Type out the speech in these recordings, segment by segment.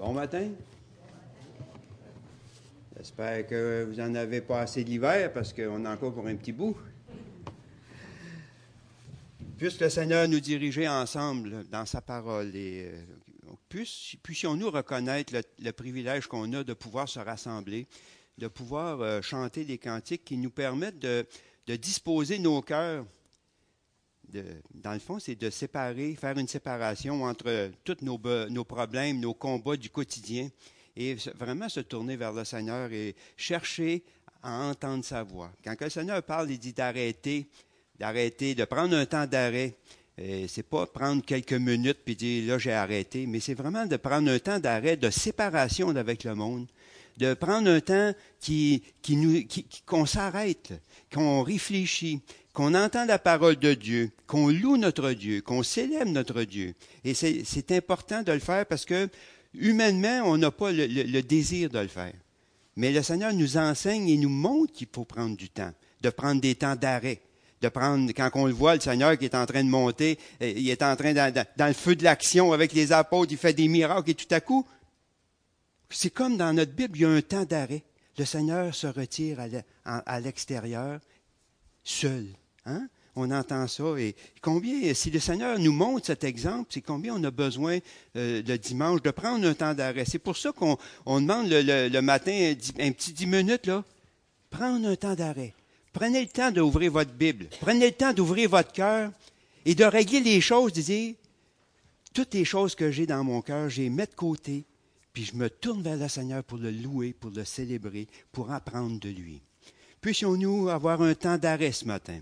Bon matin. J'espère que vous en avez pas assez l'hiver parce qu'on a encore pour un petit bout. Puisse le Seigneur nous diriger ensemble dans sa parole et euh, puissions-nous reconnaître le, privilège qu'on a de pouvoir se rassembler, de pouvoir euh, chanter des cantiques qui nous permettent de, disposer nos cœurs. Dans le fond, c'est de séparer, faire une séparation entre tous nos, problèmes, nos combats du quotidien et vraiment se tourner vers le Seigneur et chercher à entendre sa voix. Quand le Seigneur parle, il dit d'arrêter, d'arrêter, de prendre un temps d'arrêt. C'est pas prendre quelques minutes puis dire là j'ai arrêté, mais c'est vraiment de prendre un temps d'arrêt, de séparation avec le monde, de prendre un temps qui, qu'on s'arrête, qu'on réfléchit, qu'on entend la parole de Dieu, qu'on loue notre Dieu, qu'on célèbre notre Dieu. Et c'est important de le faire parce que Humainement, on n'a pas le, désir de le faire. Mais le Seigneur nous enseigne et nous montre qu'il faut prendre du temps, de prendre des temps d'arrêt, de prendre, quand on le voit, le Seigneur qui est en train de monter, euh, il est en train, dans, le feu de l'action avec les apôtres, il fait des miracles et tout à coup, c'est comme dans notre Bible, il y a un temps d'arrêt. Le Seigneur se retire à l'extérieur, seul. Hein? on entend ça. Et combien, si le Seigneur nous montre cet exemple, c'est combien on a besoin euh, le dimanche de prendre un temps d'arrêt. C'est pour ça qu'on demande le, matin un, petit dix minutes, là. Prendre un temps d'arrêt. Prenez le temps d'ouvrir votre Bible. Prenez le temps d'ouvrir votre cœur et de régler les choses, de dire, toutes les choses que j'ai dans mon cœur, les mets de côté, puis je me tourne vers le Seigneur pour le louer, pour le célébrer, pour apprendre de lui. Puissions-nous avoir un temps d'arrêt ce matin?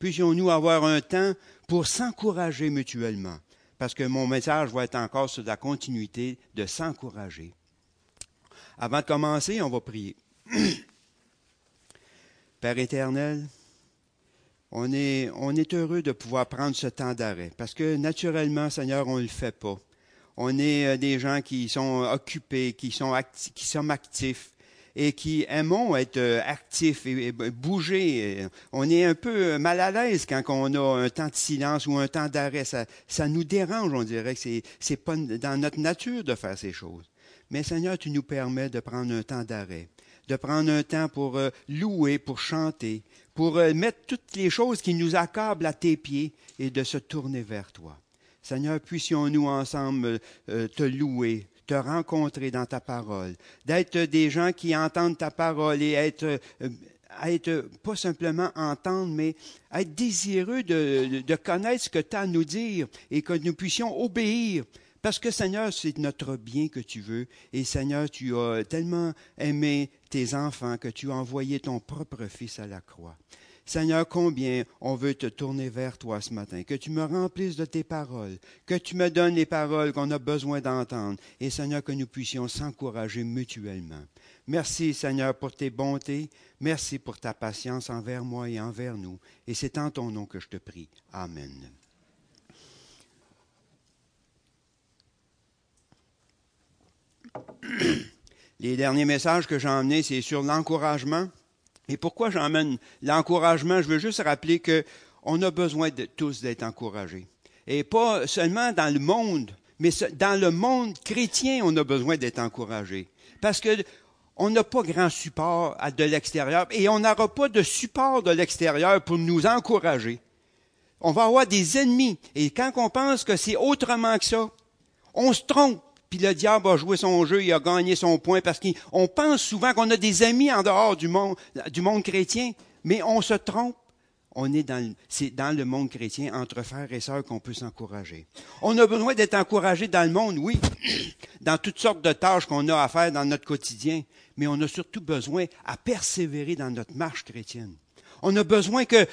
Puissions-nous avoir un temps pour s'encourager mutuellement, parce que mon message va être encore sur la continuité de s'encourager. Avant de commencer, on va prier. Père éternel, on est, heureux de pouvoir prendre ce temps d'arrêt, parce que naturellement, Seigneur, on ne le fait pas. On est euh, des gens qui sont occupés, qui, sont qui sommes actifs, et qui aimons être euh, actifs et, bouger. On est un peu mal à l'aise quand on a un temps de silence ou un temps d'arrêt. Ça, nous dérange, on dirait que c'est, c'est pas dans notre nature de faire ces choses. Mais Seigneur, tu nous permets de prendre un temps d'arrêt, de prendre un temps pour euh, louer, pour chanter, pour euh, mettre toutes les choses qui nous accablent à tes pieds et de se tourner vers toi. Seigneur, puissions-nous ensemble te louer, te rencontrer dans ta parole, d'être des gens qui entendent ta parole et être, euh, être pas simplement entendre, mais être désireux de, de connaître ce que tu as à nous dire et que nous puissions obéir. Parce que Seigneur, c'est notre bien que tu veux. Et Seigneur, tu as tellement aimé tes enfants que tu as envoyé ton propre Fils à la croix. Seigneur, combien on veut te tourner vers toi ce matin, que tu me remplisses de tes paroles, que tu me donnes les paroles qu'on a besoin d'entendre, et Seigneur, que nous puissions s'encourager mutuellement. Merci, Seigneur, pour tes bontés, merci pour ta patience envers moi et envers nous, et c'est en ton nom que je te prie. Amen. Les derniers messages que j'ai emmenés, c'est sur l'encouragement. Et pourquoi j'emmène l'encouragement? Je veux juste rappeler qu'on a besoin de tous d'être encouragés. Et pas seulement dans le monde, mais dans le monde chrétien, on a besoin d'être encouragés. Parce que on n'a pas grand support de l'extérieur et on n'aura pas de support de l'extérieur pour nous encourager. On va avoir des ennemis. Et quand on pense que c'est autrement que ça, on se trompe puis le diable a joué son jeu, il a gagné son point, parce qu'on pense souvent qu'on a des amis en dehors du monde, du monde chrétien, mais on se trompe. On est dans, c'est dans le monde chrétien, entre frères et sœurs, qu'on peut s'encourager. On a besoin d'être encouragé dans le monde, oui, dans toutes sortes de tâches qu'on a à faire dans notre quotidien, mais on a surtout besoin à persévérer dans notre marche chrétienne. On a besoin que,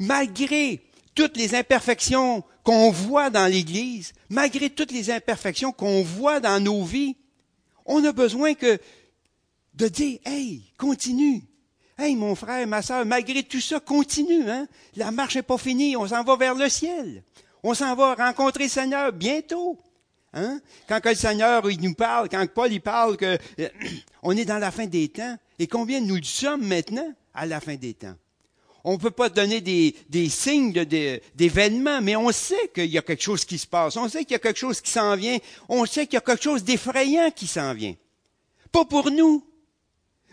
malgré toutes les imperfections qu'on voit dans l'Église, malgré toutes les imperfections qu'on voit dans nos vies, on a besoin que de dire, hey, continue. Hey, mon frère, ma soeur, malgré tout ça, continue. Hein? La marche n'est pas finie, on s'en va vers le ciel. On s'en va rencontrer le Seigneur bientôt. Hein? Quand le Seigneur il nous parle, quand Paul il parle que on est dans la fin des temps, et combien nous sommes maintenant à la fin des temps? On ne peut pas donner des, des signes d'événements, mais on sait qu'il y a quelque chose qui se passe. On sait qu'il y a quelque chose qui s'en vient. On sait qu'il y a quelque chose d'effrayant qui s'en vient. Pas pour nous,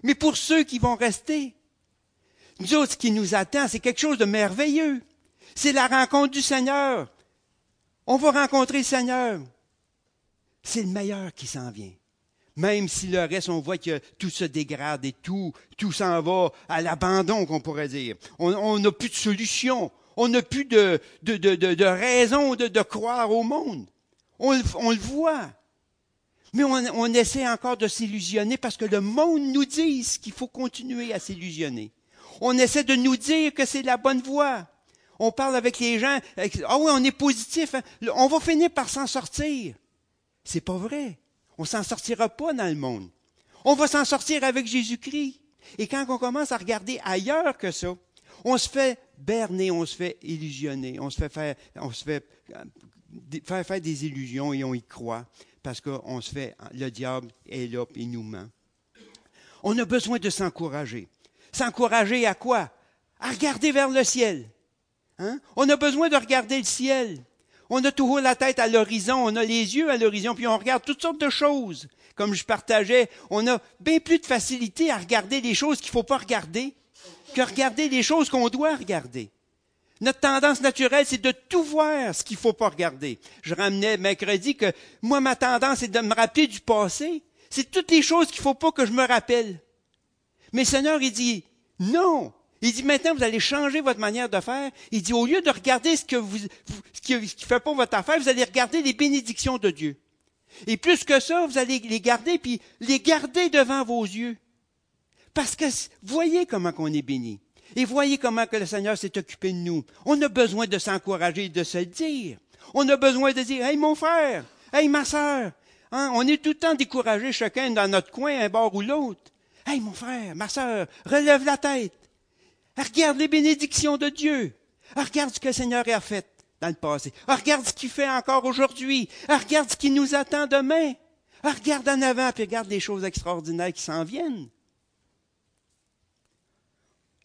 mais pour ceux qui vont rester. Nous autres, ce qui nous attend, c'est quelque chose de merveilleux. C'est la rencontre du Seigneur. On va rencontrer le Seigneur. C'est le meilleur qui s'en vient. Même si le reste, on voit que tout se dégrade et tout, tout s'en va à l'abandon, qu'on pourrait dire. On n'a plus de solution. On n'a plus de, de, de, de, raison de, croire au monde. On, le voit. Mais on, on essaie encore de s'illusionner parce que le monde nous dit qu'il faut continuer à s'illusionner. On essaie de nous dire que c'est la bonne voie. On parle avec les gens. Ah oui, on est positif. Hein. On va finir par s'en sortir. C'est pas vrai. On s'en sortira pas dans le monde. On va s'en sortir avec Jésus-Christ. Et quand on commence à regarder ailleurs que ça, on se fait berner, on se fait illusionner, on se fait faire, on se fait euh, faire, faire des illusions et on y croit parce qu'on se fait, le diable est là et nous ment. On a besoin de s'encourager. S'encourager à quoi? À regarder vers le ciel. Hein? On a besoin de regarder le ciel. On a toujours la tête à l'horizon, on a les yeux à l'horizon, puis on regarde toutes sortes de choses. Comme je partageais, on a bien plus de facilité à regarder les choses qu'il ne faut pas regarder que regarder les choses qu'on doit regarder. Notre tendance naturelle, c'est de tout voir ce qu'il ne faut pas regarder. Je ramenais mercredi que moi, ma tendance, c'est de me rappeler du passé. C'est toutes les choses qu'il ne faut pas que je me rappelle. Mais Seigneur, il dit, non, il dit maintenant, vous allez changer votre manière de faire. Il dit, au lieu de regarder ce, que vous, ce qui ne fait pas votre affaire, vous allez regarder les bénédictions de Dieu. Et plus que ça, vous allez les garder, puis les garder devant vos yeux. Parce que voyez comment on est béni. Et voyez comment que le Seigneur s'est occupé de nous. On a besoin de s'encourager et de se dire. On a besoin de dire, hey mon frère, hey ma sœur. Hein, on est tout le temps découragé chacun dans notre coin, un bord ou l'autre. Hey mon frère, ma sœur, relève la tête. Regarde les bénédictions de Dieu. Regarde ce que le Seigneur a fait dans le passé. Regarde ce qu'il fait encore aujourd'hui. Regarde ce qui nous attend demain. Regarde en avant, puis regarde les choses extraordinaires qui s'en viennent.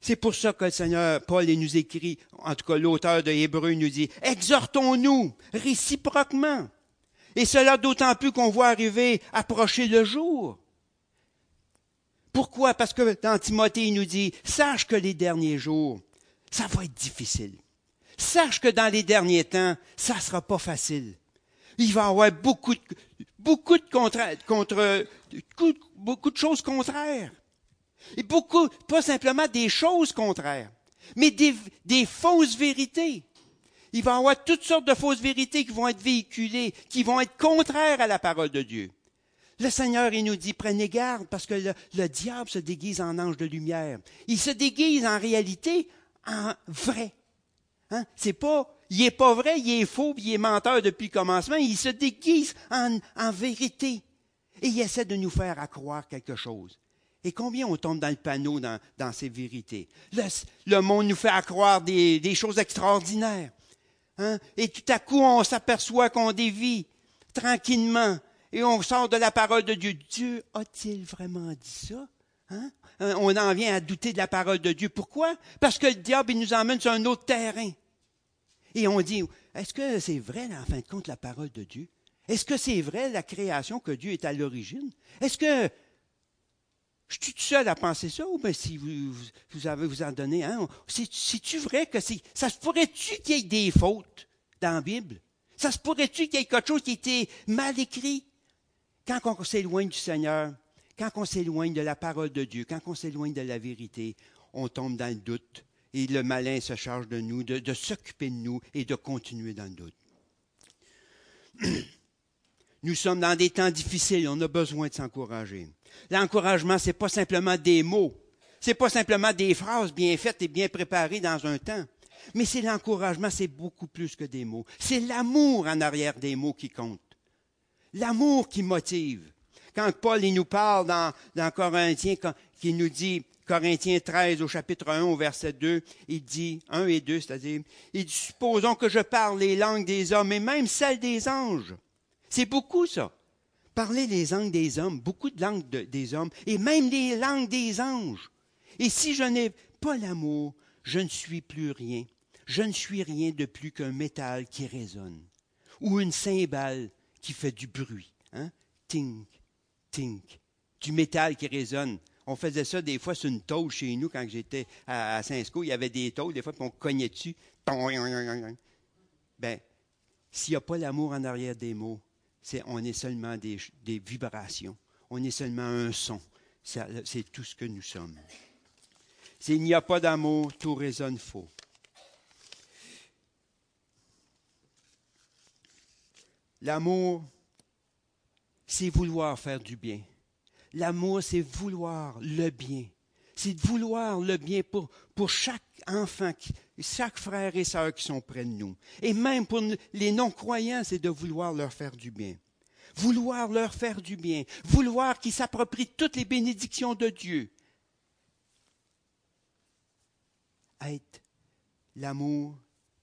C'est pour ça que le Seigneur, Paul, nous écrit, en tout cas l'auteur de Hébreu nous dit, exhortons-nous réciproquement. Et cela d'autant plus qu'on voit arriver, approcher le jour. Pourquoi? Parce que dans Timothée, il nous dit, sache que les derniers jours, ça va être difficile. Sache que dans les derniers temps, ça sera pas facile. Il va y avoir beaucoup de, beaucoup de contre, beaucoup de choses contraires. Et beaucoup, pas simplement des choses contraires, mais des, des fausses vérités. Il va y avoir toutes sortes de fausses vérités qui vont être véhiculées, qui vont être contraires à la parole de Dieu. Le Seigneur, il nous dit, prenez garde parce que le, diable se déguise en ange de lumière. Il se déguise en réalité en vrai. Hein? C'est pas, il est pas vrai, il est faux, il est menteur depuis le commencement. Il se déguise en, vérité. Et il essaie de nous faire accroire quelque chose. Et combien on tombe dans le panneau dans, ces vérités? Le, monde nous fait accroire des, des choses extraordinaires. Hein? Et tout à coup, on s'aperçoit qu'on dévie tranquillement et on sort de la parole de Dieu. Dieu a-t-il vraiment dit ça? Hein? Euh, on en vient à douter de la parole de Dieu. Pourquoi? Parce que le diable il nous emmène sur un autre terrain. Et on dit, est-ce que c'est vrai, en fin de compte, la parole de Dieu? Est-ce que c'est vrai la création que Dieu est à l'origine? Est-ce que je suis tout seul à penser ça ou bien si vous, vous avez vous en donné un? C'est-tu vrai que c'est. Ça se pourrait-tu qu'il y ait des fautes dans la Bible? Ça se pourrait-tu qu'il y ait quelque chose qui était mal écrit? Quand on s'éloigne du Seigneur, quand on s'éloigne de la parole de Dieu, quand on s'éloigne de la vérité, on tombe dans le doute et le malin se charge de nous, de, s'occuper de nous et de continuer dans le doute. Nous sommes dans des temps difficiles, on a besoin de s'encourager. L'encouragement, ce n'est pas simplement des mots, ce n'est pas simplement des phrases bien faites et bien préparées dans un temps, mais c'est l'encouragement, c'est beaucoup plus que des mots. C'est l'amour en arrière des mots qui compte l'amour qui motive. Quand Paul nous parle dans, dans Corinthiens, qui nous dit, Corinthiens 13 au chapitre 1 au verset 2, il dit, 1 et 2, c'est-à-dire, il dit, supposons que je parle les langues des hommes et même celles des anges. C'est beaucoup ça. Parler les langues des hommes, beaucoup de langues des hommes et même les langues des anges. Et si je n'ai pas l'amour, je ne suis plus rien. Je ne suis rien de plus qu'un métal qui résonne ou une cymbale qui fait du bruit. Hein? Tink, tink. Du métal qui résonne. On faisait ça des fois sur une tôle chez nous quand j'étais à Saint-Sco. Il y avait des tôles, des fois, qu'on cognait dessus. Ben, s'il n'y a pas l'amour en arrière des mots, c'est, on est seulement des, des vibrations. On est seulement un son. C'est tout ce que nous sommes. S'il n'y a pas d'amour, tout résonne faux. L'amour, c'est vouloir faire du bien. L'amour, c'est vouloir le bien. C'est vouloir le bien pour, pour chaque enfant, chaque frère et sœur qui sont près de nous. Et même pour les non-croyants, c'est de vouloir leur faire du bien. Vouloir leur faire du bien. Vouloir qu'ils s'approprient toutes les bénédictions de Dieu. Être l'amour,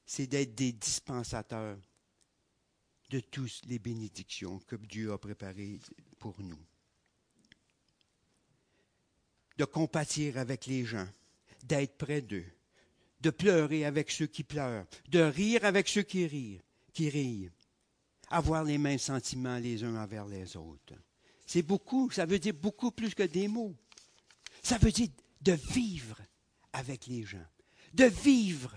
c'est d'être des dispensateurs de toutes les bénédictions que Dieu a préparées pour nous. De compatir avec les gens, d'être près d'eux, de pleurer avec ceux qui pleurent, de rire avec ceux qui rient, qui rient, avoir les mêmes sentiments les uns envers les autres. C'est beaucoup, ça veut dire beaucoup plus que des mots. Ça veut dire de vivre avec les gens, de vivre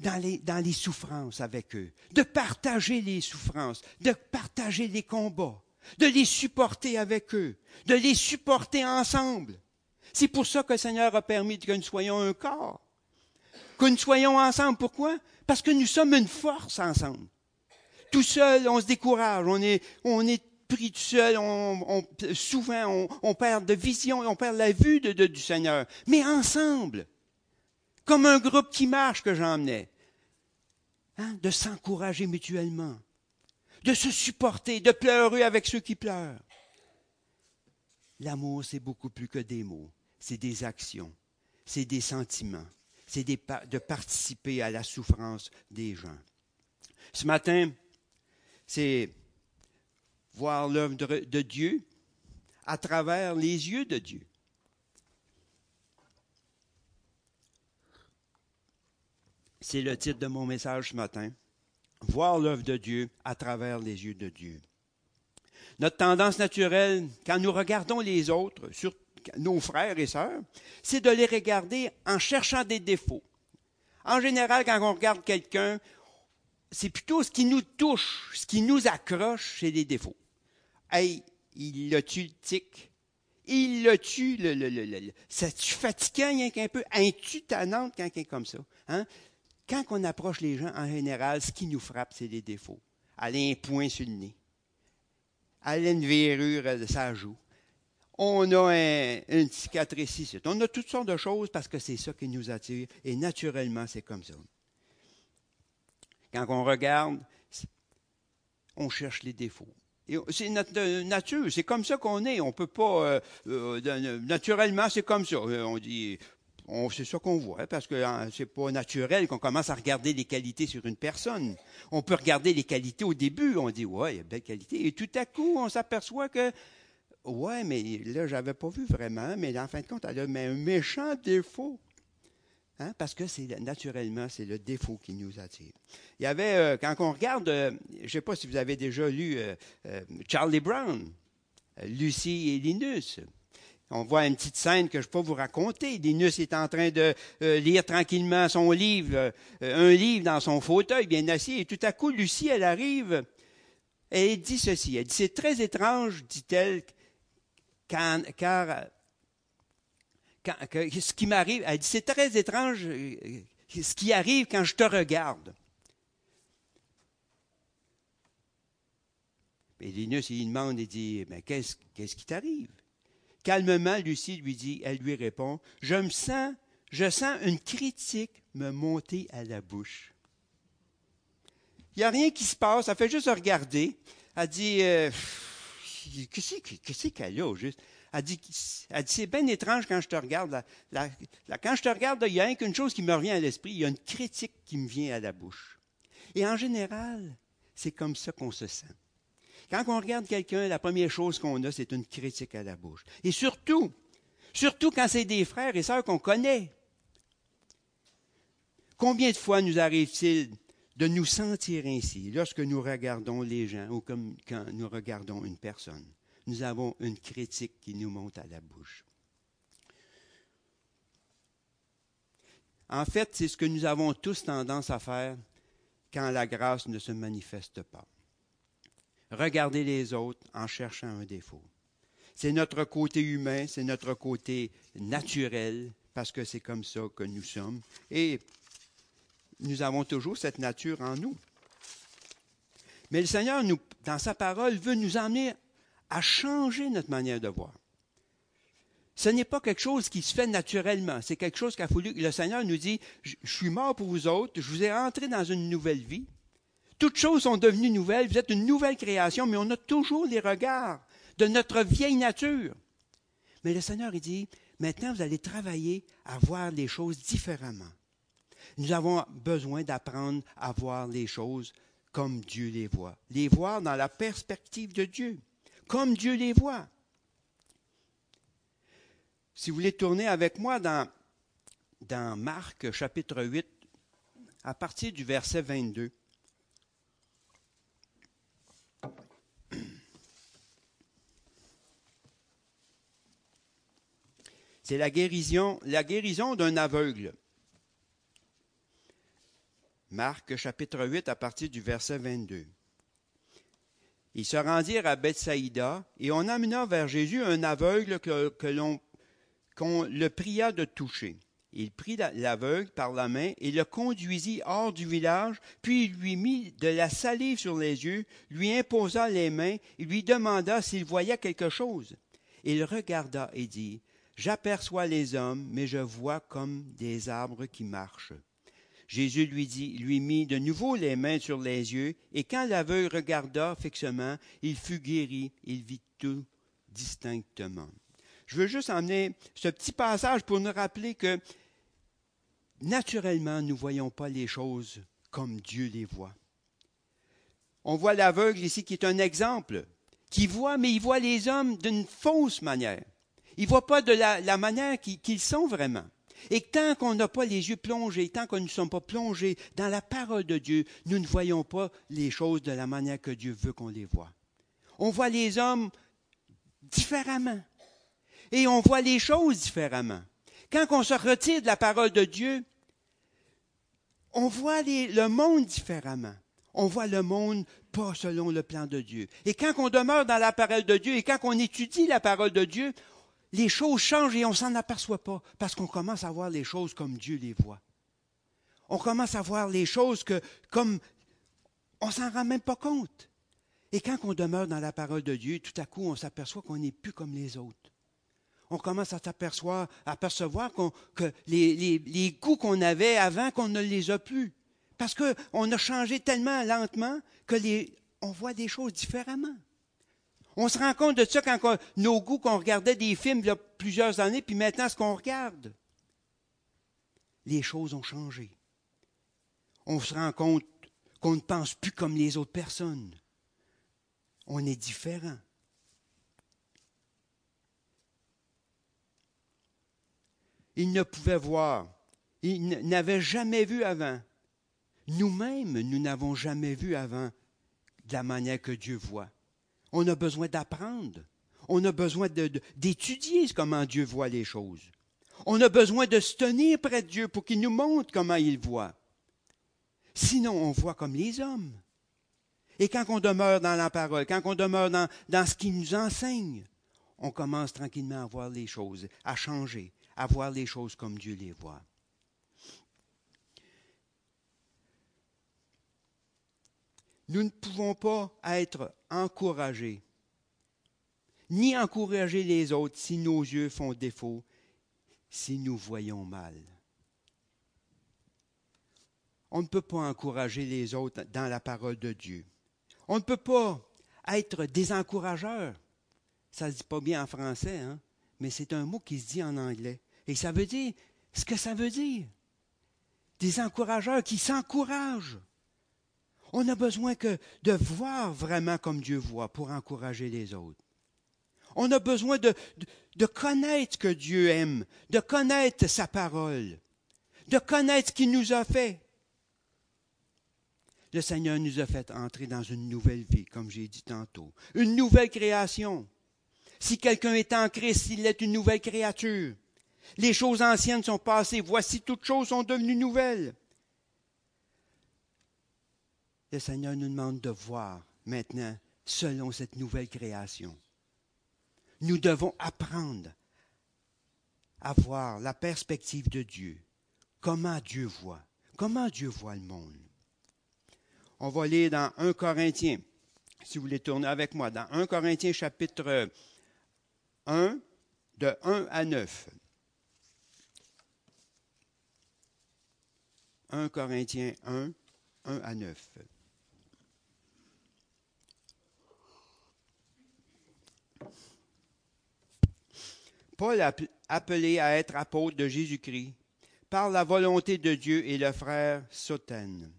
dans les, dans les souffrances avec eux, de partager les souffrances, de partager les combats, de les supporter avec eux, de les supporter ensemble. C'est pour ça que le Seigneur a permis que nous soyons un corps, que nous soyons ensemble. Pourquoi? Parce que nous sommes une force ensemble. Tout seul, on se décourage, on est, on est pris tout seul, on, souvent on, perd de vision, on perd la vue de, du Seigneur. Mais ensemble, comme un groupe qui marche que j'emmenais, hein, de s'encourager mutuellement, de se supporter, de pleurer avec ceux qui pleurent. L'amour, c'est beaucoup plus que des mots, c'est des actions, c'est des sentiments, c'est de participer à la souffrance des gens. Ce matin, c'est voir l'œuvre de Dieu à travers les yeux de Dieu. C'est le titre de mon message ce matin. Voir l'œuvre de Dieu à travers les yeux de Dieu. Notre tendance naturelle, quand nous regardons les autres, sur nos frères et sœurs, c'est de les regarder en cherchant des défauts. En général, quand on regarde quelqu'un, c'est plutôt ce qui nous touche, ce qui nous accroche, c'est des défauts. Hey, il a tu le tic? Il l'a tu le, le, le, le, tu fatigant rien qu'un peu? Un-tu tannante quand quelqu'un comme ça? Hein? Quand on approche les gens, en général, ce qui nous frappe, c'est les défauts. Elle a un point sur le nez. Elle a une verrure de sa joue. On a une cicatrice ici. On a toutes sortes de choses parce que c'est ça qui nous attire. Et naturellement, c'est comme ça. Quand on regarde, on cherche les défauts. C'est notre nature, c'est comme ça qu'on est. On peut pas euh, euh, naturellement, c'est comme ça. On dit c'est ça qu'on voit, parce que hein, c'est pas naturel qu'on commence à regarder les qualités sur une personne. On peut regarder les qualités au début, on dit ouais, il y a belle qualité, et tout à coup, on s'aperçoit que ouais, mais là, j'avais pas vu vraiment, mais en fin de compte, elle a un méchant défaut. Hein, parce que c'est naturellement, c'est le défaut qui nous attire. Il y avait, euh, quand on regarde, euh, je ne sais pas si vous avez déjà lu euh, Charlie Brown, Lucie et Linus. On voit une petite scène que je ne peux vous raconter. Linus est en train de euh, lire tranquillement son livre, euh, un livre dans son fauteuil, bien assis, et tout à coup, Lucie, elle arrive, et elle dit ceci. Elle dit, c'est très étrange, dit-elle, car, ce qui m'arrive, elle dit, c'est très étrange euh, ce qui arrive quand je te regarde. Et Linus, il demande, il dit, mais qu'est-ce qui t'arrive? Calmement, Lucie lui dit, elle lui répond, je me sens, je sens une critique me monter à la bouche. Il n'y a rien qui se passe, elle fait juste regarder. Elle dit, euh, qu'est-ce qu'elle a juste? Elle dit, c'est bien étrange quand je te regarde. quand je te regarde, il y a rien qu'une chose qui me revient à l'esprit, il y a une critique qui me vient à la bouche. Et en général, c'est comme ça qu'on se sent. Quand on regarde quelqu'un, la première chose qu'on a, c'est une critique à la bouche. Et surtout, surtout quand c'est des frères et sœurs qu'on connaît. Combien de fois nous arrive-t-il de nous sentir ainsi lorsque nous regardons les gens ou comme quand nous regardons une personne? Nous avons une critique qui nous monte à la bouche. En fait, c'est ce que nous avons tous tendance à faire quand la grâce ne se manifeste pas. Regarder les autres en cherchant un défaut. C'est notre côté humain, c'est notre côté naturel, parce que c'est comme ça que nous sommes. Et nous avons toujours cette nature en nous. Mais le Seigneur, dans sa parole, veut nous emmener à changer notre manière de voir. Ce n'est pas quelque chose qui se fait naturellement. C'est quelque chose qu'a fallu. Le Seigneur nous dit Je suis mort pour vous autres, je vous ai entré dans une nouvelle vie. Toutes choses sont devenues nouvelles, vous êtes une nouvelle création, mais on a toujours les regards de notre vieille nature. Mais le Seigneur, il dit Maintenant, vous allez travailler à voir les choses différemment. Nous avons besoin d'apprendre à voir les choses comme Dieu les voit, les voir dans la perspective de Dieu, comme Dieu les voit. Si vous voulez tourner avec moi dans, dans Marc chapitre 8, à partir du verset 22. C'est la guérison, la guérison d'un aveugle. Marc chapitre 8 à partir du verset 22. Ils se rendirent à Bethsaïda et on amena vers Jésus un aveugle qu'on le pria de toucher. Il prit l'aveugle par la main et le conduisit hors du village, puis il lui mit de la salive sur les yeux, lui imposa les mains et lui demanda s'il voyait quelque chose. Il regarda et dit, J'aperçois les hommes, mais je vois comme des arbres qui marchent. Jésus lui dit, lui mit de nouveau les mains sur les yeux, et quand l'aveugle regarda fixement, il fut guéri, il vit tout distinctement. Je veux juste emmener ce petit passage pour nous rappeler que naturellement, nous ne voyons pas les choses comme Dieu les voit. On voit l'aveugle ici qui est un exemple, qui voit, mais il voit les hommes d'une fausse manière. Il ne voit pas de la, manière qu'ils sont vraiment. Et tant qu'on n'a pas les yeux plongés, tant nous ne sommes pas plongés dans la parole de Dieu, nous ne voyons pas les choses de la manière que Dieu veut qu'on les voit. On voit les hommes différemment. Et on voit les choses différemment. Quand on se retire de la parole de Dieu, on voit le monde différemment. On voit le monde pas selon le plan de Dieu. Et quand on demeure dans la parole de Dieu et quand on étudie la parole de Dieu, les choses changent et on s'en aperçoit pas parce qu'on commence à voir les choses comme Dieu les voit. On commence à voir les choses que comme on s'en rend même pas compte. Et quand on demeure dans la parole de Dieu, tout à coup, on s'aperçoit qu'on n'est plus comme les autres. On commence à s'apercevoir, que les, les goûts qu'on avait avant, qu'on ne les a plus. Parce qu'on a changé tellement lentement que les, on voit des choses différemment. On se rend compte de ça quand nos goûts, qu'on regardait des films il y a plusieurs années, puis maintenant ce qu'on regarde. Les choses ont changé. On se rend compte qu'on ne pense plus comme les autres personnes. On est différent. Il ne pouvait voir. Il n'avait jamais vu avant. Nous-mêmes, nous n'avons jamais vu avant de la manière que Dieu voit. On a besoin d'apprendre. On a besoin d'étudier comment Dieu voit les choses. On a besoin de se tenir près de Dieu pour qu'il nous montre comment il voit. Sinon, on voit comme les hommes. Et quand on demeure dans la parole, quand on demeure dans, ce qu'il nous enseigne, on commence tranquillement à voir les choses, à changer, à voir les choses comme Dieu les voit. Nous ne pouvons pas être encouragés, ni encourager les autres si nos yeux font défaut, si nous voyons mal. On ne peut pas encourager les autres dans la parole de Dieu. On ne peut pas être des encourageurs. Ça ne se dit pas bien en français, hein? mais c'est un mot qui se dit en anglais. Et ça veut dire ce que ça veut dire? Des encourageurs qui s'encouragent. On a besoin que de voir vraiment comme Dieu voit pour encourager les autres. On a besoin de, de, connaître que Dieu aime, de connaître sa parole, de connaître ce qu'il nous a fait. Le Seigneur nous a fait entrer dans une nouvelle vie, comme j'ai dit tantôt, une nouvelle création. Si quelqu'un est en Christ, il est une nouvelle créature. Les choses anciennes sont passées, voici toutes choses sont devenues nouvelles. Le Seigneur nous demande de voir maintenant selon cette nouvelle création. Nous devons apprendre à voir la perspective de Dieu, comment Dieu voit, comment Dieu voit le monde. On va lire dans 1 Corinthiens, si vous voulez tourner avec moi, dans 1 Corinthiens chapitre 1, de 1 à 9. 1 Corinthiens 1, 1 à 9. Paul, appelé à être apôtre de Jésus-Christ, par la volonté de Dieu et le frère Sotène,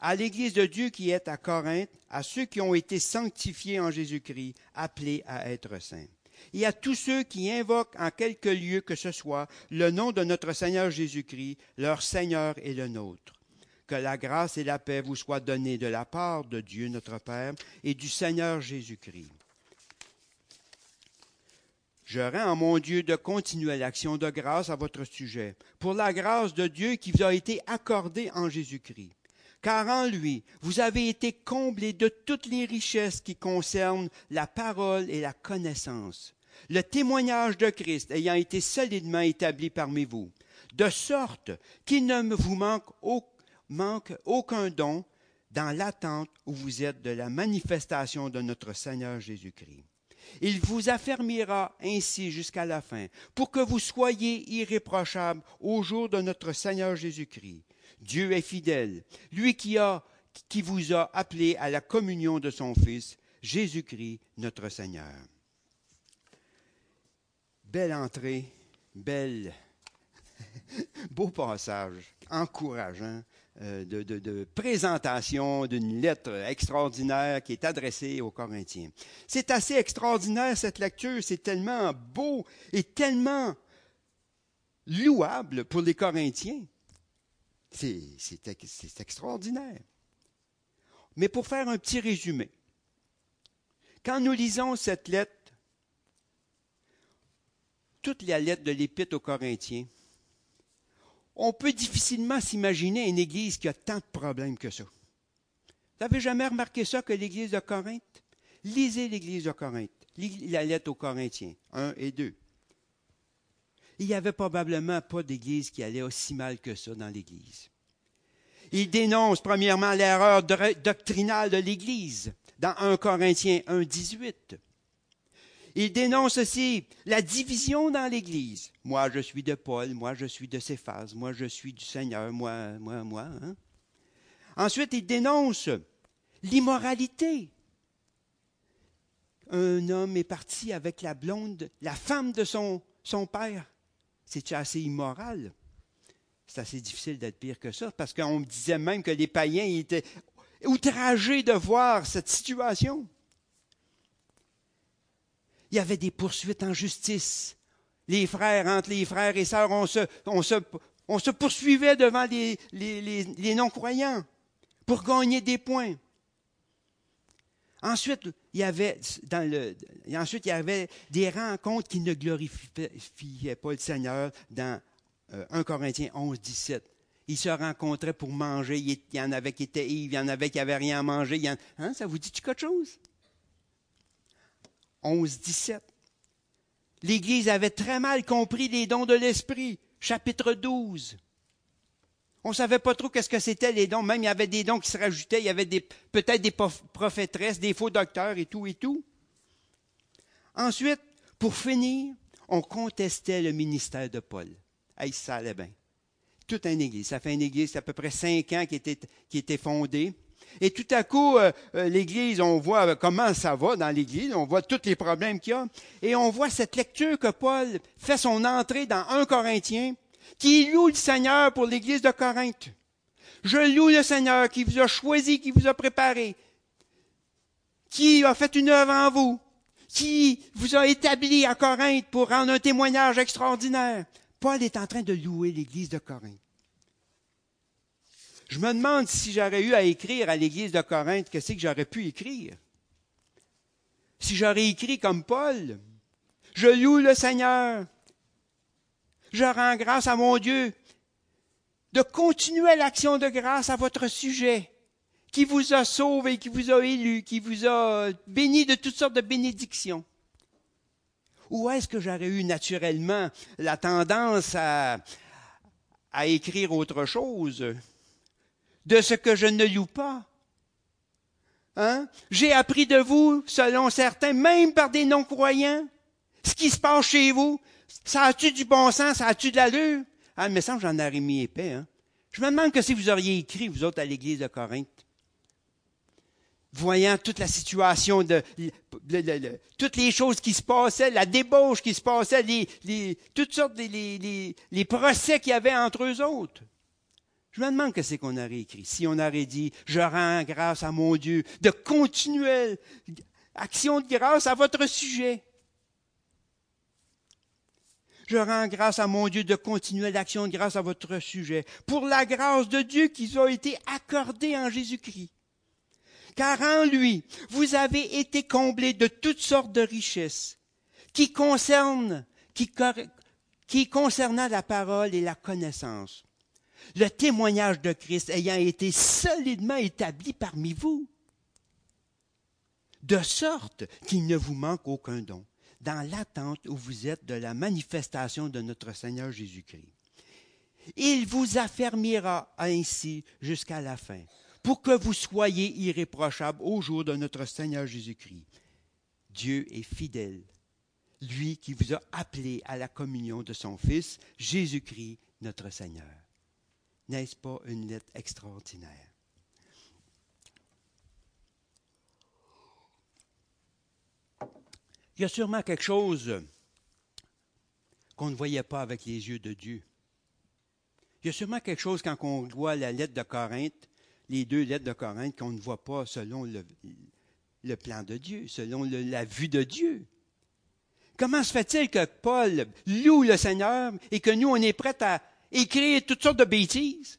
à l'Église de Dieu qui est à Corinthe, à ceux qui ont été sanctifiés en Jésus-Christ, appelés à être saints, et à tous ceux qui invoquent en quelque lieu que ce soit le nom de notre Seigneur Jésus-Christ, leur Seigneur et le nôtre. Que la grâce et la paix vous soient données de la part de Dieu notre Père et du Seigneur Jésus-Christ. Je rends, mon Dieu, de continuer l'action de grâce à votre sujet, pour la grâce de Dieu qui vous a été accordée en Jésus-Christ. Car en lui, vous avez été comblés de toutes les richesses qui concernent la parole et la connaissance, le témoignage de Christ ayant été solidement établi parmi vous, de sorte qu'il ne vous manque, manque aucun don dans l'attente où vous êtes de la manifestation de notre Seigneur Jésus-Christ. Il vous affermira ainsi jusqu'à la fin, pour que vous soyez irréprochables au jour de notre Seigneur Jésus-Christ. Dieu est fidèle, lui qui, vous a appelé à la communion de son Fils, Jésus-Christ notre Seigneur. Belle entrée, belle, beau passage, encourageant. Euh, de, présentation d'une lettre extraordinaire qui est adressée aux Corinthiens. C'est assez extraordinaire cette lecture, c'est tellement beau et tellement louable pour les Corinthiens. C'est extraordinaire. Mais pour faire un petit résumé, quand nous lisons cette lettre, toute la lettre de l'Épître aux Corinthiens, on peut difficilement s'imaginer une église qui a tant de problèmes que ça. Vous n'avez jamais remarqué ça que l'église de Corinthe? Lisez l'église de Corinthe, la lettre aux Corinthiens, 1 et 2. Il n'y avait probablement pas d'église qui allait aussi mal que ça dans l'église. Il dénonce premièrement l'erreur doctrinale de l'église dans 1 Corinthiens 1, 18. Il dénonce aussi la division dans l'Église. Moi, je suis de Paul, moi, je suis de Céphase, moi, je suis du Seigneur, moi, moi, moi. Hein. Ensuite, il dénonce l'immoralité. Un homme est parti avec la blonde, la femme de son, son père. C'est assez immoral? C'est assez difficile d'être pire que ça, parce qu'on me disait même que les païens étaient outragés de voir cette situation. Il y avait des poursuites en justice. Les frères, entre les frères et sœurs, on se, poursuivait devant les, non-croyants pour gagner des points. Ensuite, il y avait, des rencontres qui ne glorifiaient pas le Seigneur dans 1 euh, Corinthiens 11, 17. Ils se rencontraient pour manger. Il y en avait qui étaient il y en avait qui n'avaient rien à manger. hein, ça vous dit-tu quelque chose? 11, 17. L'Église avait très mal compris les dons de l'Esprit, chapitre 12. On ne savait pas trop qu'est-ce que c'était les dons. Même il y avait des dons qui se rajoutaient. Il y avait peut-être des prophétresses, des faux docteurs et tout et tout. Ensuite, pour finir, on contestait le ministère de Paul. Hey, ça allait bien. Toute une église. Ça fait une église, c'est à peu près cinq ans qui était, qui était fondée. Et tout à coup, euh, euh, l'Église, on voit comment ça va dans l'Église, on voit tous les problèmes qu'il y a, et on voit cette lecture que Paul fait son entrée dans 1 Corinthien, qui loue le Seigneur pour l'Église de Corinthe. Je loue le Seigneur qui vous a choisi, qui vous a préparé, qui a fait une œuvre en vous, qui vous a établi à Corinthe pour rendre un témoignage extraordinaire. Paul est en train de louer l'Église de Corinthe. Je me demande si j'aurais eu à écrire à l'église de Corinthe, qu'est-ce que j'aurais pu écrire? Si j'aurais écrit comme Paul, je loue le Seigneur, je rends grâce à mon Dieu de continuer l'action de grâce à votre sujet, qui vous a sauvé, qui vous a élu, qui vous a béni de toutes sortes de bénédictions. Ou est-ce que j'aurais eu naturellement la tendance à, à écrire autre chose? De ce que je ne loue pas? Hein? J'ai appris de vous, selon certains, même par des non-croyants, ce qui se passe chez vous. Ça a-tu du bon sens? Ça a-tu de l'allure? Ah, mais ça, j'en aurais mis épais. Hein? Je me demande que si vous auriez écrit, vous autres, à l'église de Corinthe voyant toute la situation de, toutes les choses qui se passaient, la débauche qui se passait, les, toutes sortes de les, les procès qu'il y avait entre eux autres. Je me demande c'est qu'on aurait écrit. Si on aurait dit, je rends grâce à mon Dieu, de continuelle action de grâce à votre sujet. Je rends grâce à mon Dieu de continuer l'action de grâce à votre sujet, pour la grâce de Dieu qui a été accordée en Jésus-Christ car en lui, vous avez été comblés de toutes sortes de richesses qui concernent, qui concernant la parole et la connaissance. Le témoignage de Christ ayant été solidement établi parmi vous, de sorte qu'il ne vous manque aucun don, dans l'attente où vous êtes de la manifestation de notre Seigneur Jésus-Christ. Il vous affermira ainsi jusqu'à la fin, pour que vous soyez irréprochables au jour de notre Seigneur Jésus-Christ. Dieu est fidèle, lui qui vous a appelé à la communion de son Fils, Jésus-Christ, notre Seigneur. N'est-ce pas une lettre extraordinaire? Il y a sûrement quelque chose qu'on ne voyait pas avec les yeux de Dieu. Il y a sûrement quelque chose quand on voit la lettre de Corinthe les deux lettres de Corinthe qu'on ne voit pas selon le, plan de Dieu, selon la vue de Dieu. Comment se fait-il que Paul loue le Seigneur et que nous, on est prêts à écrire toutes sortes de bêtises?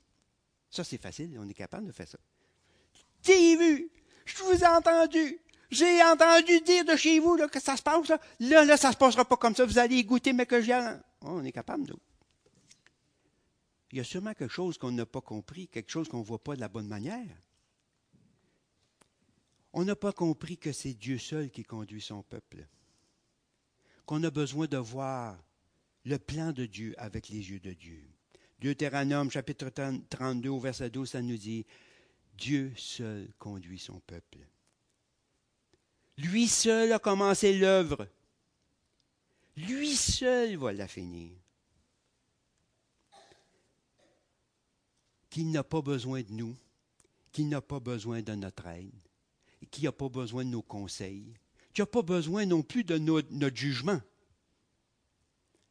Ça, c'est facile, on est capable de faire ça. J'ai vu, je vous ai entendu, j'ai entendu dire de chez vous que ça se passe. Là, là, là ça ne se passera pas comme ça, vous allez goûter, mais que j'ai... on est capable, nous il y a sûrement quelque chose qu'on n'a pas compris, quelque chose qu'on ne voit pas de la bonne manière. On n'a pas compris que c'est Dieu seul qui conduit son peuple, qu'on a besoin de voir le plan de Dieu avec les yeux de Dieu. Deutéronome chapitre 32 au verset 12, ça nous dit, Dieu seul conduit son peuple. Lui seul a commencé l'œuvre. Lui seul va la finir. qu'il n'a pas besoin de nous, qu'il n'a pas besoin de notre aide, qu'il n'a pas besoin de nos conseils, qu'il n'a pas besoin non plus de notre, jugement.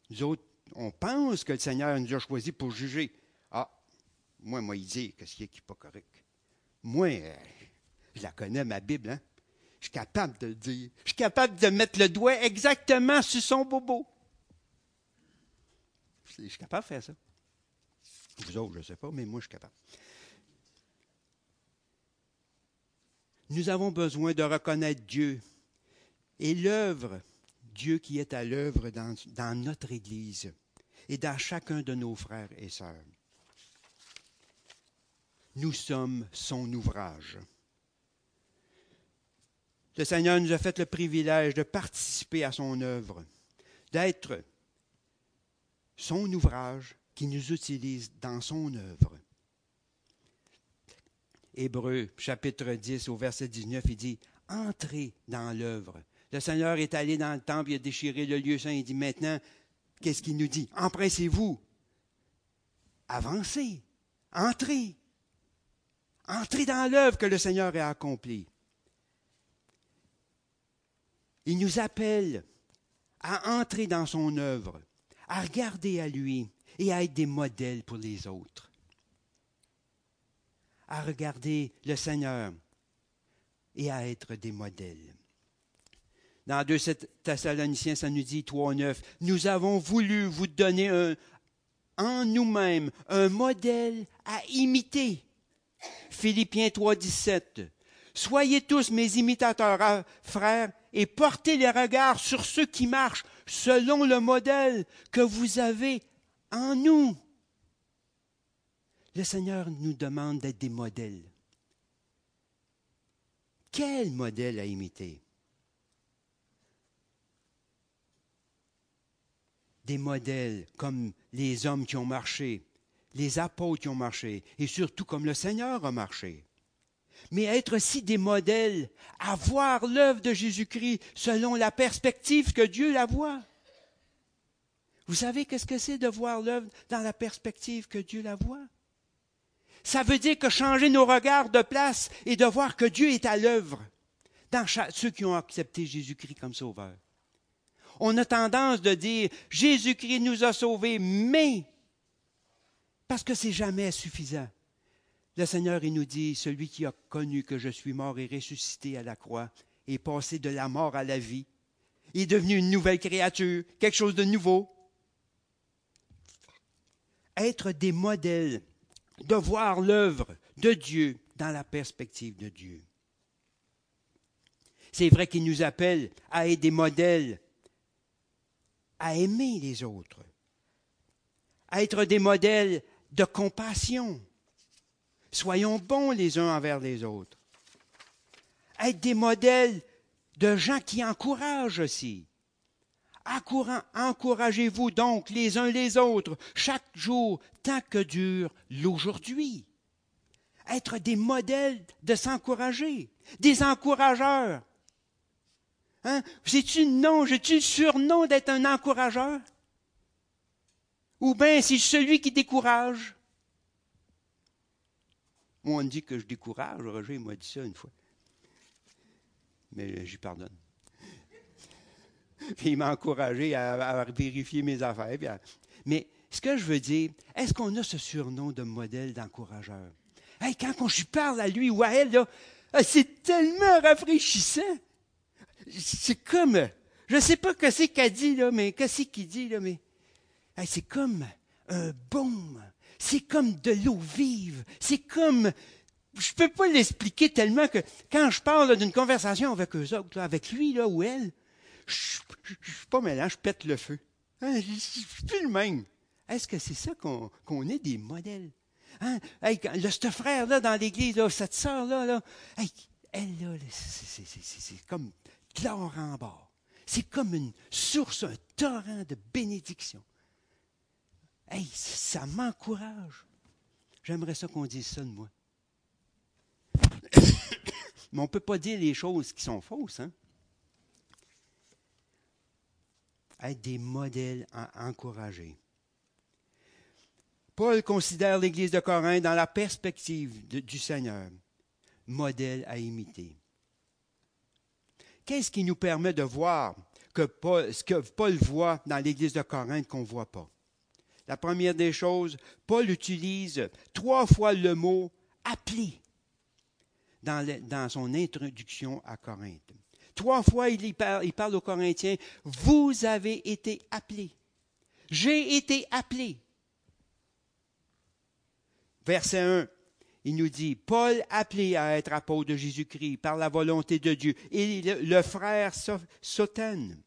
Nous autres, on pense que le Seigneur nous a choisis pour juger. Ah, moi, moi, il dit qu'est-ce qui n'est pas correct? Moi, euh, je la connais, ma Bible, hein? Je suis capable de le dire. Je suis capable de mettre le doigt exactement sur son bobo. Je suis capable de faire ça. Vous autres, je ne sais pas, mais moi, je suis capable. Nous avons besoin de reconnaître Dieu et l'œuvre, Dieu qui est à l'œuvre dans notre Église et dans chacun de nos frères et sœurs. Nous sommes son ouvrage. Le Seigneur nous a fait le privilège de participer à son œuvre, d'être son ouvrage qui nous utilise dans son œuvre. Hébreu chapitre 10 au verset 19, il dit, entrez dans l'œuvre. Le Seigneur est allé dans le temple, il a déchiré le lieu saint, il dit maintenant, qu'est-ce qu'il nous dit? Empressez-vous, avancez, entrez, entrez dans l'œuvre que le Seigneur a accomplie. Il nous appelle à entrer dans son œuvre, à regarder à lui, et à être des modèles pour les autres. À regarder le Seigneur et à être des modèles. Dans 2 Thessaloniciens, ça nous dit 3.9, nous avons voulu vous donner un, en nous-mêmes un modèle à imiter. Philippiens 3, 17. Soyez tous mes imitateurs, hein, frères, et portez les regards sur ceux qui marchent selon le modèle que vous avez en nous. Le Seigneur nous demande d'être des modèles. Quel modèle à imiter? Des modèles comme les hommes qui ont marché, les apôtres qui ont marché, et surtout comme le Seigneur a marché mais être aussi des modèles, à voir l'œuvre de Jésus-Christ selon la perspective que Dieu la voit. Vous savez qu'est-ce que c'est de voir l'œuvre dans la perspective que Dieu la voit? Ça veut dire que changer nos regards de place et de voir que Dieu est à l'œuvre dans ceux qui ont accepté Jésus-Christ comme sauveur. On a tendance de dire Jésus-Christ nous a sauvés, mais parce que c'est jamais suffisant. Le Seigneur, il nous dit, celui qui a connu que je suis mort et ressuscité à la croix, est passé de la mort à la vie, est devenu une nouvelle créature, quelque chose de nouveau. Être des modèles, de voir l'œuvre de Dieu dans la perspective de Dieu. C'est vrai qu'il nous appelle à être des modèles, à aimer les autres, à être des modèles de compassion, Soyons bons les uns envers les autres. Être des modèles de gens qui encouragent aussi. Encouragez-vous donc les uns les autres chaque jour tant que dure l'aujourd'hui. Être des modèles de s'encourager, des encourageurs. Hein? J'ai-tu nom, j'ai-tu le surnom d'être un encourageur? Ou bien c'est celui qui décourage? Moi, on dit que je décourage. Roger m'a dit ça une fois. Mais j'y pardonne. Puis il m'a encouragé à, vérifier mes affaires. mais ce que je veux dire, est-ce qu'on a ce surnom de modèle d'encourageur? Hey, quand je parle à lui ou à elle, ah, c'est tellement rafraîchissant. C'est comme, je ne sais pas ce c'est qu'elle dit, là, mais qu'est-ce qu'il dit, là, mais c'est comme un baume c'est comme de l'eau vive. C'est comme, je peux pas l'expliquer tellement que quand je parle d'une conversation avec eux autres, avec lui là ou elle, je, ne suis pas mélange, je pète le feu. Hein, je, suis plus le même. Est-ce que c'est ça qu'on est des modèles? Hein? Hey, ce frère-là dans l'église, cette sœur-là, là, elle, là, c'est comme de l'or en bord. C'est comme une source, un torrent de bénédiction. Hey, ça m'encourage. J'aimerais ça qu'on dise ça de moi. Mais on ne peut pas dire les choses qui sont fausses. Hein? Être des modèles à encourager. Paul considère l'Église de Corinthe dans la perspective du Seigneur, modèle à imiter. Qu'est-ce qui nous permet de voir ce que Paul voit dans l'Église de Corinthe qu'on ne voit pas? La première des choses, Paul utilise trois fois le mot appelé dans, son introduction à Corinthe. Trois fois, il, parle, il parle aux Corinthiens, vous avez été appelés. J'ai été appelé. Verset 1, il nous dit, Paul appelé à être apôtre de Jésus-Christ par la volonté de Dieu, et le, frère Sotène.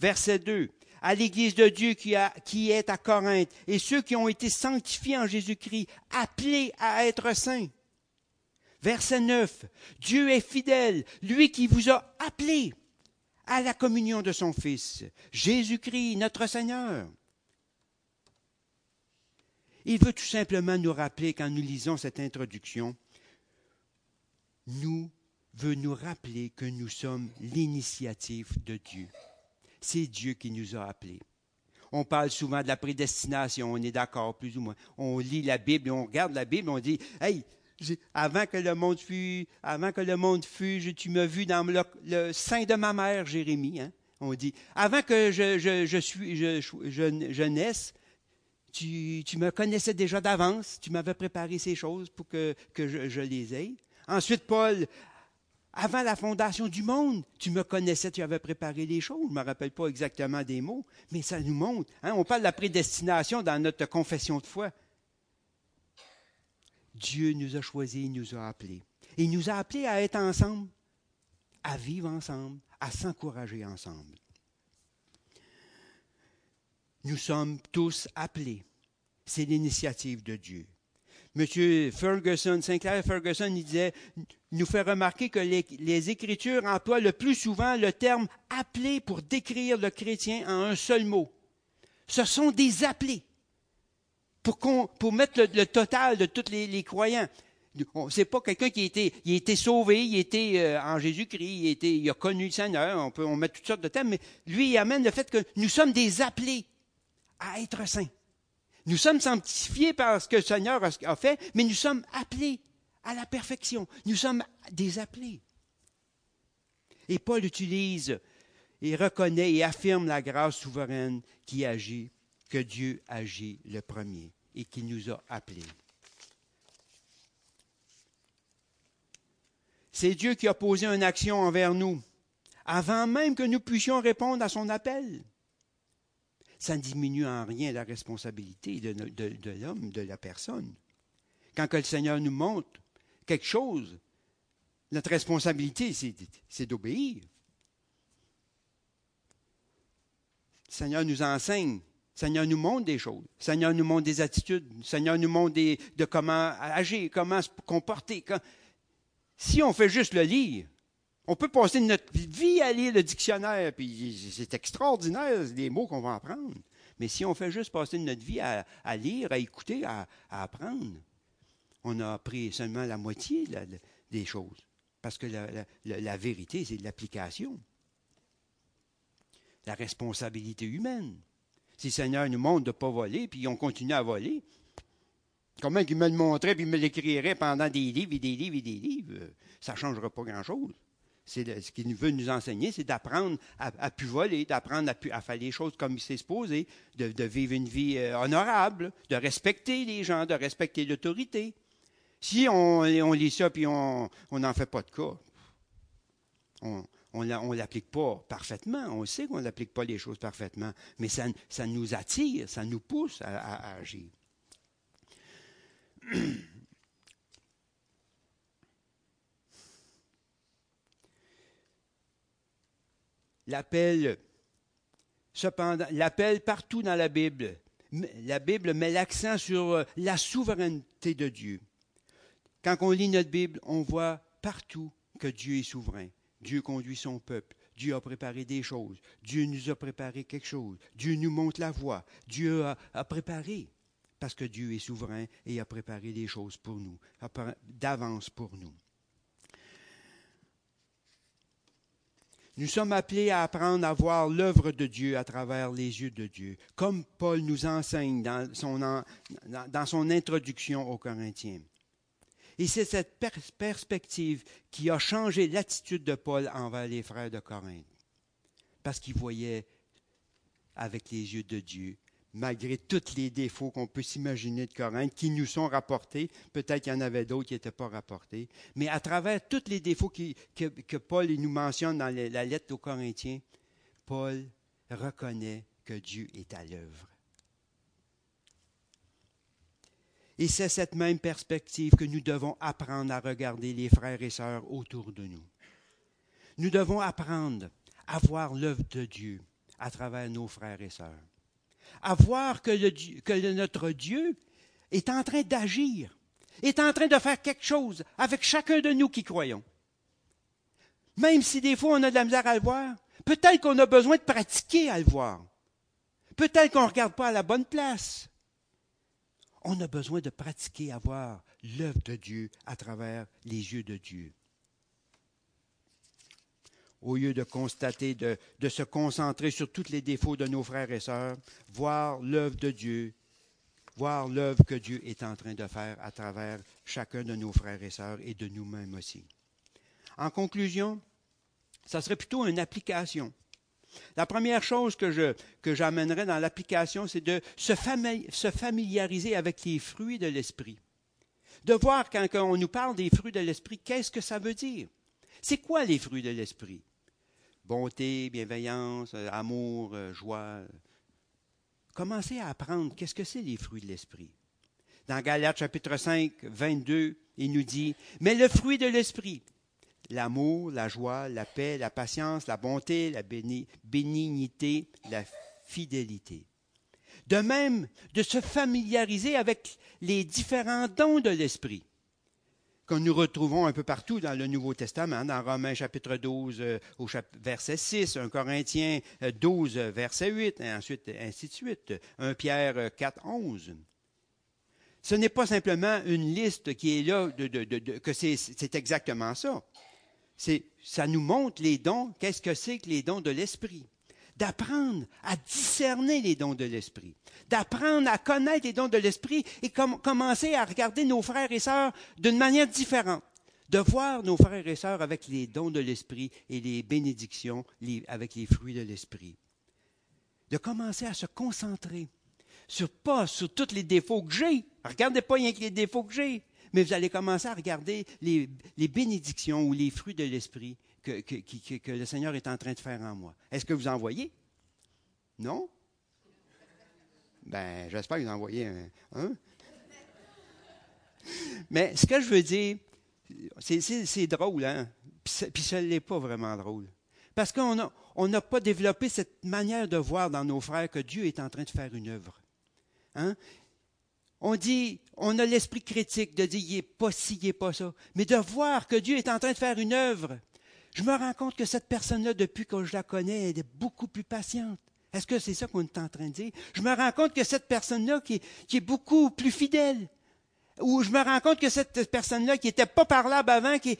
Verset 2, à l'Église de Dieu qui, est à Corinthe et ceux qui ont été sanctifiés en Jésus-Christ, appelés à être saints. Verset 9. Dieu est fidèle, lui qui vous a appelés à la communion de son Fils, Jésus-Christ, notre Seigneur. Il veut tout simplement nous rappeler, quand nous lisons cette introduction, nous veut nous rappeler que nous sommes l'initiative de Dieu c'est Dieu qui nous a appelés. On parle souvent de la prédestination, on est d'accord plus ou moins. On lit la Bible, on regarde la Bible, on dit, hey, avant que le monde fût, avant que le monde fût, tu m'as vu dans le, sein de ma mère, Jérémie. Hein? On dit, avant que je, je, suis, je, naisse, tu, me connaissais déjà d'avance, tu m'avais préparé ces choses pour que, je, les aie. Ensuite, Paul, avant la fondation du monde, tu me connaissais, tu avais préparé les choses. Je ne me rappelle pas exactement des mots, mais ça nous montre. Hein, on parle de la prédestination dans notre confession de foi. Dieu nous a choisis, il nous a appelés. Il nous a appelés à être ensemble, à vivre ensemble, à s'encourager ensemble. Nous sommes tous appelés. C'est l'initiative de Dieu. Monsieur Ferguson, Sinclair Ferguson, il disait, nous fait remarquer que les, Écritures emploient le plus souvent le terme appelé pour décrire le chrétien en un seul mot. Ce sont des appelés pour, mettre le, total de tous les, les croyants. C'est pas quelqu'un qui a été, il a été sauvé, il a été euh, en Jésus-Christ, il, a il a connu le Seigneur, on peut on met toutes sortes de thèmes, mais lui, il amène le fait que nous sommes des appelés à être saints. Nous sommes sanctifiés par ce que le Seigneur a fait, mais nous sommes appelés à la perfection. Nous sommes des appelés. Et Paul utilise et reconnaît et affirme la grâce souveraine qui agit, que Dieu agit le premier et qui nous a appelés. C'est Dieu qui a posé une action envers nous, avant même que nous puissions répondre à son appel. Ça ne diminue en rien la responsabilité de, l'homme, de la personne. Quand que le Seigneur nous montre quelque chose, notre responsabilité, c'est d'obéir. Le Seigneur nous enseigne Seigneur nous montre des choses. Seigneur nous montre des attitudes. Seigneur nous montre de comment agir, comment se comporter. Si on fait juste le lire, on peut passer notre vie à lire le dictionnaire, puis c'est extraordinaire les mots qu'on va apprendre. Mais si on fait juste passer notre vie à, lire, à écouter, à, apprendre, on a appris seulement la moitié des choses. Parce que la vérité, c'est l'application. La responsabilité humaine. Si le Seigneur nous montre de ne pas voler, puis on continue à voler, comment il me le montrait, puis il me l'écrirait pendant des livres et des livres et des livres, ça ne changera pas grand-chose. C'est ce qu'il veut nous enseigner, c'est d'apprendre à, à plus voler, d'apprendre à, faire les choses comme il s'est supposé, de, vivre une vie euh, honorable, de respecter les gens, de respecter l'autorité. Si on, lit ça puis on n'en fait pas de cas, on, ne l'applique pas parfaitement. On sait qu'on n'applique pas les choses parfaitement, mais ça, ça, nous attire, ça nous pousse à, agir. L'appel, cependant, l'appel partout dans la Bible, la Bible met l'accent sur euh, la souveraineté de Dieu. Quand on lit notre Bible, on voit partout que Dieu est souverain. Dieu conduit son peuple. Dieu a préparé des choses. Dieu nous a préparé quelque chose. Dieu nous montre la voie. Dieu a, préparé. Parce que Dieu est souverain et a préparé des choses pour nous, d'avance pour nous. Nous sommes appelés à apprendre à voir l'œuvre de Dieu à travers les yeux de Dieu, comme Paul nous enseigne dans son, introduction aux Corinthiens. Et c'est cette perspective qui a changé l'attitude de Paul envers les frères de Corinthe. Parce qu'il voyait avec les yeux de Dieu, malgré tous les défauts qu'on peut s'imaginer de Corinthe, qui nous sont rapportés, peut-être qu'il y en avait d'autres qui n'étaient pas rapportés, mais à travers tous les défauts que, Paul nous mentionne dans la lettre aux Corinthiens, Paul reconnaît que Dieu est à l'œuvre. Et c'est cette même perspective que nous devons apprendre à regarder les frères et sœurs autour de nous. Nous devons apprendre à voir l'œuvre de Dieu à travers nos frères et sœurs. À voir que, notre Dieu est en train d'agir, est en train de faire quelque chose avec chacun de nous qui croyons. Même si des fois on a de la misère à le voir, peut-être qu'on a besoin de pratiquer à le voir. Peut-être qu'on ne regarde pas à la bonne place on a besoin de pratiquer à voir l'œuvre de Dieu à travers les yeux de Dieu. Au lieu de constater, de, se concentrer sur tous les défauts de nos frères et sœurs, voir l'œuvre de Dieu, voir l'œuvre que Dieu est en train de faire à travers chacun de nos frères et sœurs et de nous-mêmes aussi. En conclusion, ça serait plutôt une application. La première chose que, je, que j'amènerai dans l'application, c'est de se, familiariser avec les fruits de l'esprit. De voir quand, on nous parle des fruits de l'esprit, qu'est-ce que ça veut dire? C'est quoi les fruits de l'esprit? Bonté, bienveillance, euh, amour, euh, joie. Commencez à apprendre qu'est-ce que c'est les fruits de l'esprit. Dans Galates chapitre 5, 22, il nous dit, mais le fruit de l'esprit, l'amour, la joie, la paix, la patience, la bonté, la bénignité, la fidélité. De même, de se familiariser avec les différents dons de l'esprit que nous retrouvons un peu partout dans le Nouveau Testament, dans Romains chapitre 12 euh, au verset 6, 1 Corinthiens 12 euh, verset 8, et ensuite ainsi de suite, 1 Pierre 4, 11. Ce n'est pas simplement une liste qui est là, que c'est exactement ça. Ça nous montre les dons, qu'est-ce que c'est que les dons de l'Esprit? D'apprendre à discerner les dons de l'Esprit, d'apprendre à connaître les dons de l'Esprit et commencer à regarder nos frères et sœurs d'une manière différente, de voir nos frères et sœurs avec les dons de l'Esprit et les bénédictions avec les fruits de l'Esprit. De commencer à se concentrer sur pas sur tous les défauts que j'ai. Regardez pas rien que les défauts que j'ai, mais vous allez commencer à regarder les, les bénédictions ou les fruits de l'Esprit que, le Seigneur est en train de faire en moi. Est-ce que vous en voyez? Non? Ben, j'espère que vous en voyez un. Mais ce que je veux dire, c'est drôle, hein? Puis ça ne l'est pas vraiment drôle. Parce qu'on n'a pas développé cette manière de voir dans nos frères que Dieu est en train de faire une œuvre. Hein? On dit, on a l'esprit critique de dire, il n'est pas ci, il n'est pas ça. Mais de voir que Dieu est en train de faire une œuvre, je me rends compte que cette personne-là, depuis que je la connais, elle est beaucoup plus patiente. Est-ce que c'est ça qu'on est en train de dire? Je me rends compte que cette personne-là qui, est beaucoup plus fidèle. Ou je me rends compte que cette personne-là qui n'était pas parlable avant, qui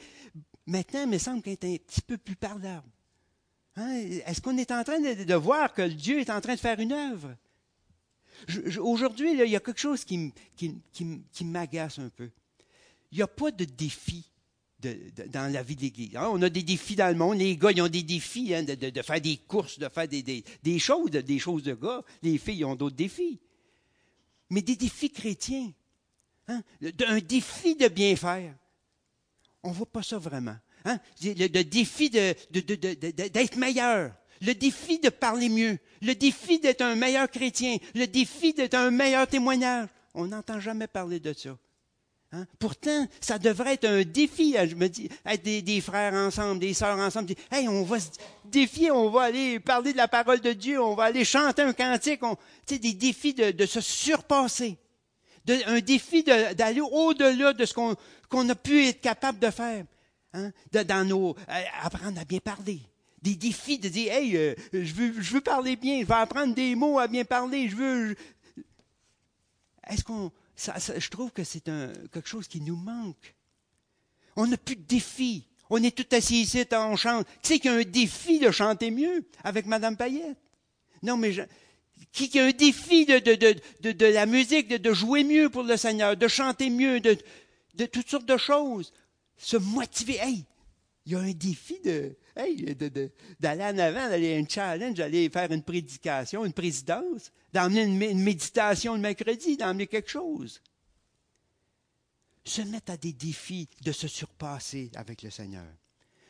maintenant, il me semble qu'elle est un petit peu plus parlable. Hein? Est-ce qu'on est en train de, voir que Dieu est en train de faire une œuvre? Aujourd'hui, il y a quelque chose qui, qui m'agace un peu. Il n'y a pas de défi dans la vie de l'Église. Hein, on a des défis dans le monde. Les gars, ils ont des défis hein, de, faire des courses, de faire des, des, choses, des choses de gars. Les filles ont d'autres défis. Mais des défis chrétiens, hein, un défi de bien faire, on ne voit pas ça vraiment. Hein. Le, défi d'être meilleur, le défi de parler mieux, le défi d'être un meilleur chrétien, le défi d'être un meilleur témoignage. On n'entend jamais parler de ça. Hein? Pourtant, ça devrait être un défi. Je me dis, être des, frères ensemble, des sœurs ensemble. Hey, on va se défier, on va aller parler de la parole de Dieu, on va aller chanter un cantique. On, des défis de, se surpasser. un défi d'aller au-delà de ce qu'on a pu être capable de faire. Hein? dans nos, euh, apprendre à bien parler. Des défis de dire, hey, euh, je, veux, je veux parler bien, je vais apprendre des mots à bien parler, je veux. Est-ce qu'on je trouve que c'est quelque chose qui nous manque. On n'a plus de défi. On est tout assis ici, on chante. Qui c'est qui a un défi de chanter mieux avec Mme Payette? Non, mais qui, a un défi de, la musique, de, jouer mieux pour le Seigneur, de chanter mieux, de, toutes sortes de choses. Se motiver. Hey, il y a un défi de, d'aller en avant, d'aller un challenge, d'aller faire une prédication, une présidence, d'emmener une, méditation le mercredi, d'emmener quelque chose. Se mettre à des défis de se surpasser avec le Seigneur.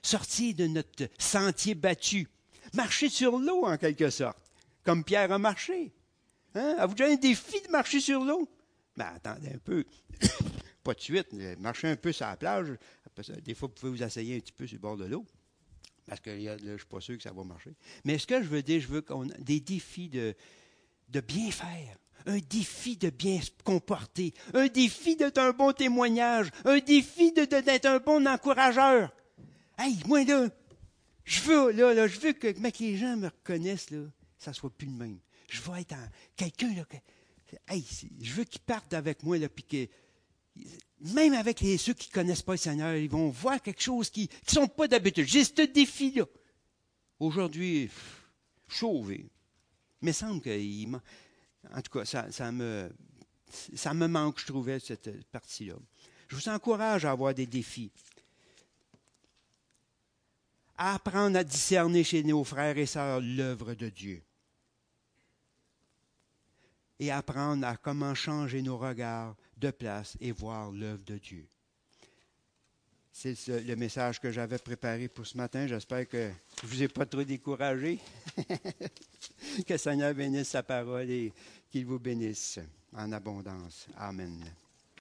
Sortir de notre sentier battu. Marcher sur l'eau, en quelque sorte, comme Pierre a marché. Hein? Avez-vous déjà un défi de marcher sur l'eau? Ben, attendez un peu. Pas de suite. Marchez un peu sur la plage. Des fois, vous pouvez vous asseoir un petit peu sur le bord de l'eau. Parce que là, je ne suis pas sûr que ça va marcher. Mais ce que je veux dire, je veux qu'on ait des défis de, de bien faire, un défi de bien se comporter, un défi d'être un bon témoignage, un défi d'être de, un bon encourageur. Hey, moi là, je veux, là, là, je veux que, les gens me reconnaissent, là, ça ne soit plus le même. Je veux être quelqu'un, là, que, hey, je veux qu'ils partent avec moi, là, puis que même avec ceux qui ne connaissent pas le Seigneur, ils vont voir quelque chose qui ne sont pas d'habitude. J'ai ce défi-là. Aujourd'hui, chauvé. Mais il semble qu'il En tout cas, ça, me, ça me manque, je trouvais, cette partie-là. Je vous encourage à avoir des défis. À apprendre à discerner chez nos frères et sœurs l'œuvre de Dieu. Et apprendre à comment changer nos regards de place et voir l'œuvre de Dieu. C'est le message que j'avais préparé pour ce matin. J'espère que je ne vous ai pas trop découragé. que le Seigneur bénisse sa parole et qu'il vous bénisse en abondance. Amen.